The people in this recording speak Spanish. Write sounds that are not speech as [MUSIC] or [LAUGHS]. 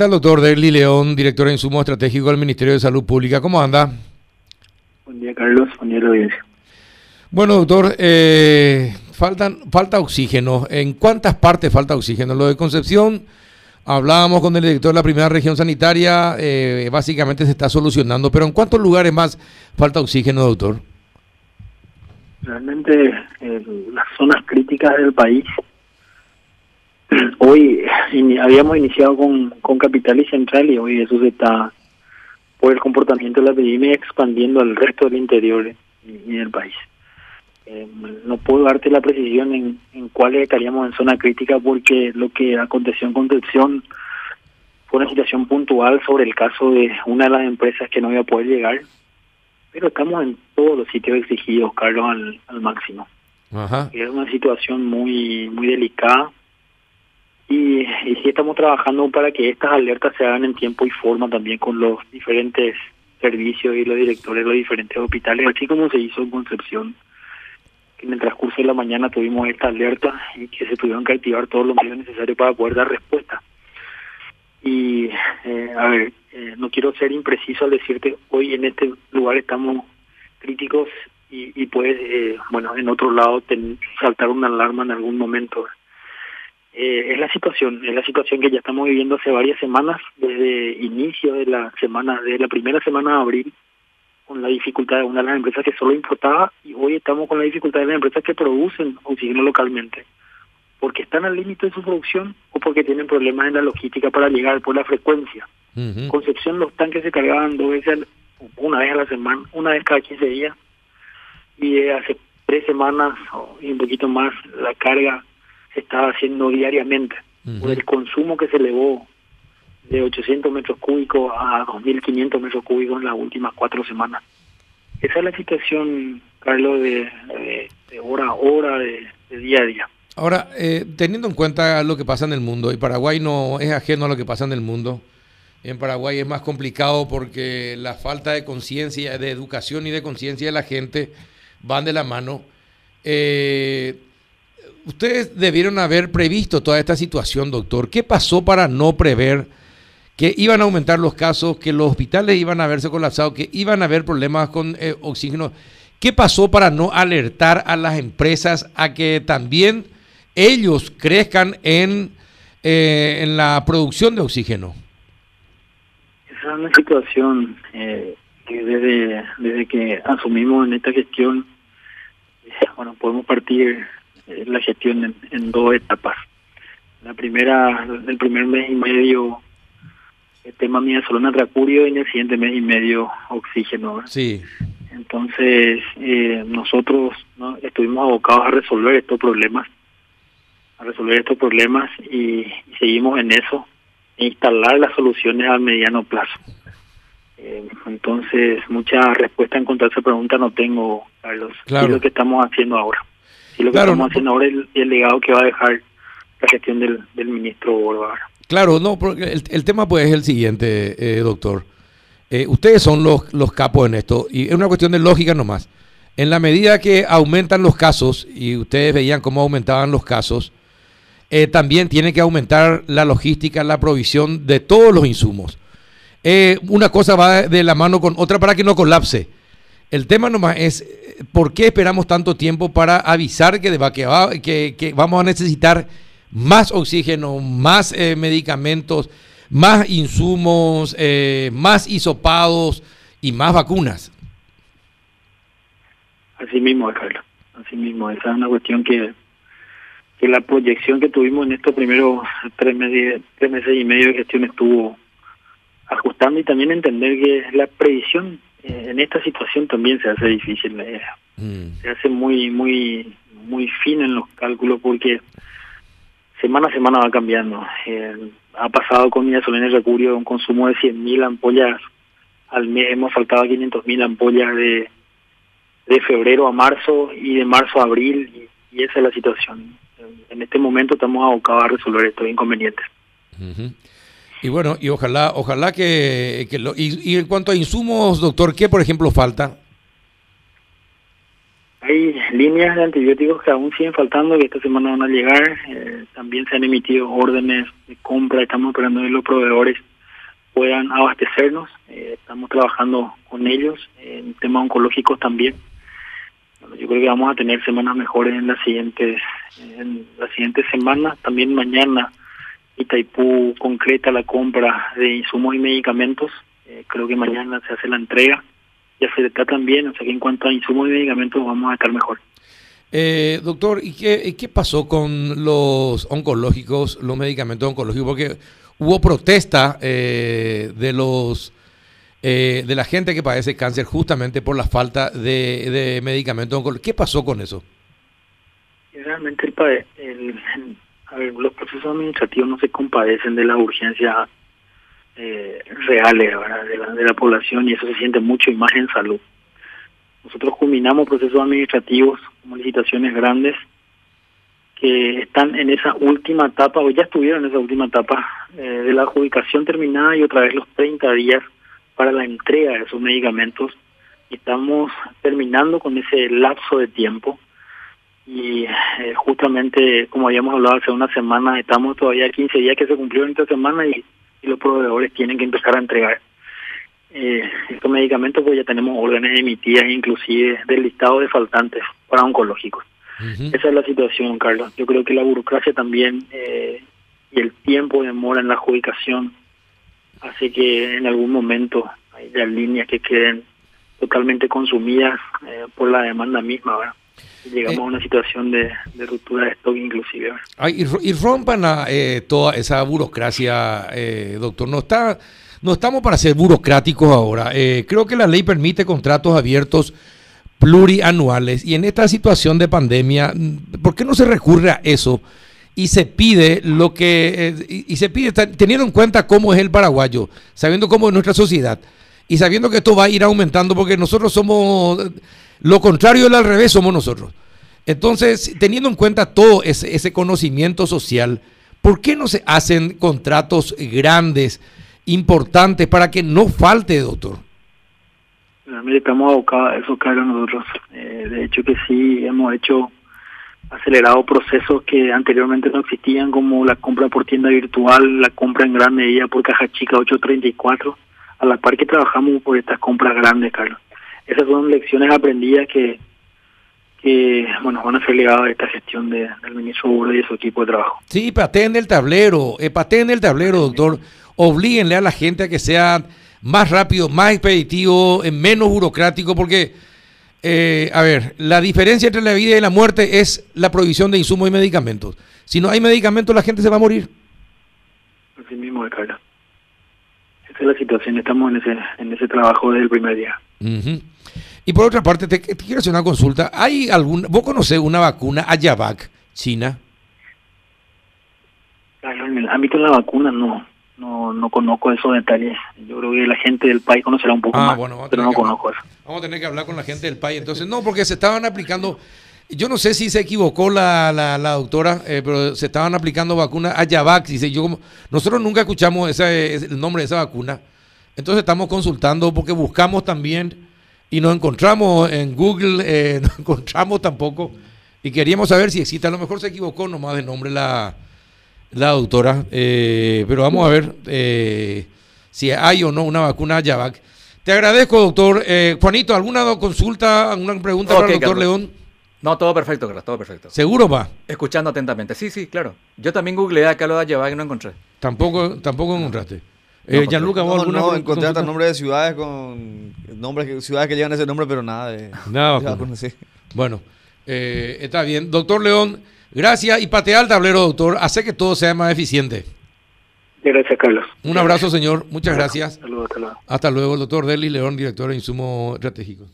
tal, doctor Derli León, director de Insumo Estratégico del Ministerio de Salud Pública? ¿Cómo anda? Buen día, Carlos. Buen día, la audiencia. Bueno, doctor, eh, faltan, falta oxígeno. ¿En cuántas partes falta oxígeno? Lo de Concepción, hablábamos con el director de la primera región sanitaria, eh, básicamente se está solucionando, pero ¿en cuántos lugares más falta oxígeno, doctor? Realmente eh, las zonas críticas del país, hoy habíamos iniciado con, con Capital y Central y hoy eso se está, por el comportamiento de la epidemia, expandiendo al resto del interior y del país. Eh, no puedo darte la precisión en, en cuáles estaríamos en zona crítica porque lo que aconteció en Concepción fue una situación puntual sobre el caso de una de las empresas que no iba a poder llegar, pero estamos en todos los sitios exigidos, Carlos, al, al máximo. Ajá. Es una situación muy muy delicada y, y sí estamos trabajando para que estas alertas se hagan en tiempo y forma también con los diferentes servicios y los directores de los diferentes hospitales, así como se hizo en Concepción en el transcurso de la mañana tuvimos esta alerta y que se tuvieron que activar todos los medios necesarios para poder dar respuesta. Y, eh, a ver, eh, no quiero ser impreciso al decirte, hoy en este lugar estamos críticos y, y puede, eh, bueno, en otro lado saltar una alarma en algún momento. Eh, es la situación, es la situación que ya estamos viviendo hace varias semanas, desde inicio de la semana, de la primera semana de abril, con la dificultad de una de las empresas que solo importaba y hoy estamos con la dificultad de las empresas que producen oxígeno localmente. Porque están al límite de su producción o porque tienen problemas en la logística para llegar por la frecuencia. Concepción los tanques se cargaban dos veces, una vez a la semana, una vez cada 15 días y hace tres semanas y un poquito más la carga se estaba haciendo diariamente por el consumo que se elevó de 800 metros cúbicos a 2.500 metros cúbicos en las últimas cuatro semanas. Esa es la situación, Carlos, de, hora a hora, de, día a día. Ahora, eh, teniendo en cuenta lo que pasa en el mundo, y Paraguay no es ajeno a lo que pasa en el mundo, en Paraguay es más complicado porque la falta de conciencia, de educación y de conciencia de la gente van de la mano. Eh, ustedes debieron haber previsto toda esta situación, doctor. ¿Qué pasó para no prever? que iban a aumentar los casos, que los hospitales iban a verse colapsados, que iban a haber problemas con eh, oxígeno. ¿Qué pasó para no alertar a las empresas a que también ellos crezcan en, eh, en la producción de oxígeno? Esa es una situación eh, que desde, desde que asumimos en esta gestión, bueno, podemos partir la gestión en, en dos etapas. La primera, el primer mes y medio el tema en Tracurio y en el siguiente mes y medio oxígeno. Sí. Entonces, eh, nosotros ¿no? estuvimos abocados a resolver estos problemas, a resolver estos problemas y, seguimos en eso, e instalar las soluciones a mediano plazo. Eh, entonces, mucha respuesta en cuanto a esa pregunta no tengo, Carlos. Claro. lo que estamos haciendo ahora. Y lo que estamos haciendo ahora es el, legado que va a dejar la gestión del, del ministro Borba. Claro, no, porque el, tema pues es el siguiente, eh, doctor. Eh, ustedes son los, los capos en esto y es una cuestión de lógica nomás. En la medida que aumentan los casos, y ustedes veían cómo aumentaban los casos, eh, también tiene que aumentar la logística, la provisión de todos los insumos. una cosa va de la mano con otra para que no colapse. El tema nomás es por qué esperamos tanto tiempo para avisar que, que, que, que vamos a necesitar más oxígeno, más eh, medicamentos, más insumos, eh, más hisopados y más vacunas. Así mismo, Carlos. Así mismo. Esa es una cuestión que, que la proyección que tuvimos en estos primeros tres meses, tres meses y medio de gestión estuvo ajustando y también entender que la previsión eh, en esta situación también se hace difícil. Mm. Se hace muy, muy, muy fino en los cálculos porque semana a semana va cambiando. Eh, ha pasado con mi gasolina de Recurio un consumo de 100.000 ampollas al mes, hemos faltado 500.000 ampollas de, de febrero a marzo y de marzo a abril, y, esa es la situación. En este momento estamos abocados a resolver estos inconvenientes. Y bueno, y ojalá, ojalá que, que lo, y, y en cuanto a insumos, doctor, ¿qué por ejemplo falta? Hay líneas de antibióticos que aún siguen faltando, que esta semana van a llegar. Eh, también se han emitido órdenes de compra, estamos esperando que los proveedores puedan abastecernos. Eh, estamos trabajando con ellos en temas oncológicos también. Yo creo que vamos a tener semanas mejores en las siguientes en las siguientes semanas. También mañana Itaipú concreta la compra de insumos y medicamentos. Eh, creo que mañana se hace la entrega. Ya se está también, o sea que en cuanto a insumos y medicamentos vamos a estar mejor. Eh, doctor, ¿y qué, qué pasó con los oncológicos, los medicamentos oncológicos? Porque hubo protesta eh, de los eh, de la gente que padece cáncer justamente por la falta de, de medicamentos oncológicos. ¿Qué pasó con eso? Realmente el, el, a ver, los procesos administrativos no se compadecen de la urgencia eh, reales De, la, de la población y eso se siente mucho y más en salud. Nosotros culminamos procesos administrativos como licitaciones grandes que están en esa última etapa, o ya estuvieron en esa última etapa eh, de la adjudicación terminada y otra vez los 30 días para la entrega de esos medicamentos. Estamos terminando con ese lapso de tiempo y eh, justamente como habíamos hablado hace una semana, estamos todavía 15 días que se cumplieron esta semana y, los proveedores tienen que empezar a entregar eh, estos medicamentos, pues ya tenemos órdenes emitidas inclusive del listado de faltantes para oncológicos. Esa es la situación, Carlos. Yo creo que la burocracia también eh, y el tiempo de demora en la adjudicación hace que en algún momento haya líneas que queden totalmente consumidas eh, por la demanda misma, ¿verdad? Llegamos a una situación de, ruptura de stock inclusive. Ay, y, rompan eh, toda esa burocracia, eh, doctor. No está, no estamos para ser burocráticos ahora. Eh, creo que la ley permite contratos abiertos plurianuales y en esta situación de pandemia, ¿por qué no se recurre a eso? Y se pide lo que, y, y se pide, teniendo en cuenta cómo es el paraguayo, sabiendo cómo es nuestra sociedad y sabiendo que esto va a ir aumentando porque nosotros somos lo contrario del al revés somos nosotros. Entonces, teniendo en cuenta todo ese, conocimiento social, ¿por qué no se hacen contratos grandes, importantes, para que no falte, doctor? estamos abocados a eso, Carlos, nosotros. Eh, de hecho que sí, hemos hecho acelerado procesos que anteriormente no existían, como la compra por tienda virtual, la compra en gran medida por caja chica 834, a la par que trabajamos por estas compras grandes, Carlos esas son lecciones aprendidas que, que bueno, van a ser ligadas a esta gestión de, del ministro Uro y su equipo de trabajo. Sí, pateen el tablero, eh, pateen el tablero, doctor. Oblíguenle a la gente a que sea más rápido, más expeditivo, eh, menos burocrático, porque, eh, a ver, la diferencia entre la vida y la muerte es la provisión de insumos y medicamentos. Si no hay medicamentos, la gente se va a morir. Así mismo, Carlos. Esa es la situación, estamos en ese, en ese trabajo desde el primer día. Y por otra parte, te, quiero hacer una consulta. ¿Hay algún, vos conocés una vacuna Ayavac china? en el ámbito de la vacuna no, no, no conozco esos detalles. Yo creo que la gente del país conocerá un poco ah, más, pero no conozco eso. Vamos a tener que hablar con la gente del país. Entonces, no, porque se estaban aplicando, yo no sé si se equivocó la, la, doctora, eh, pero se estaban aplicando vacunas Ayavac. Dice, yo como, nosotros nunca escuchamos ese, el nombre de esa vacuna. Entonces estamos consultando porque buscamos también y nos encontramos en Google, eh, [LAUGHS] no encontramos tampoco y queríamos saber si existe, a lo mejor se equivocó nomás de nombre la, la doctora, eh, pero vamos a ver eh, si hay o no una vacuna Yavac. Te agradezco, doctor. Juanito, ¿alguna consulta, alguna pregunta para el doctor León? No, todo perfecto, todo perfecto. ¿Seguro va? Escuchando atentamente. Sí, sí, claro. Yo también googleé acá lo de Yavac y no encontré. Tampoco, tampoco encontraste. Eh, Gianluca, ¿vos no, no, encontré hasta nombres de ciudades con nombres ciudades que llevan ese nombre, pero nada de nada. [LAUGHS] Bueno, eh, está bien, doctor León. Gracias y patea el tablero, doctor. Hace que todo sea más eficiente. Gracias, Carlos. Un abrazo, señor. Muchas gracias. Hasta luego, hasta luego. Hasta luego, doctor Deli León, director de Insumos Estratégicos.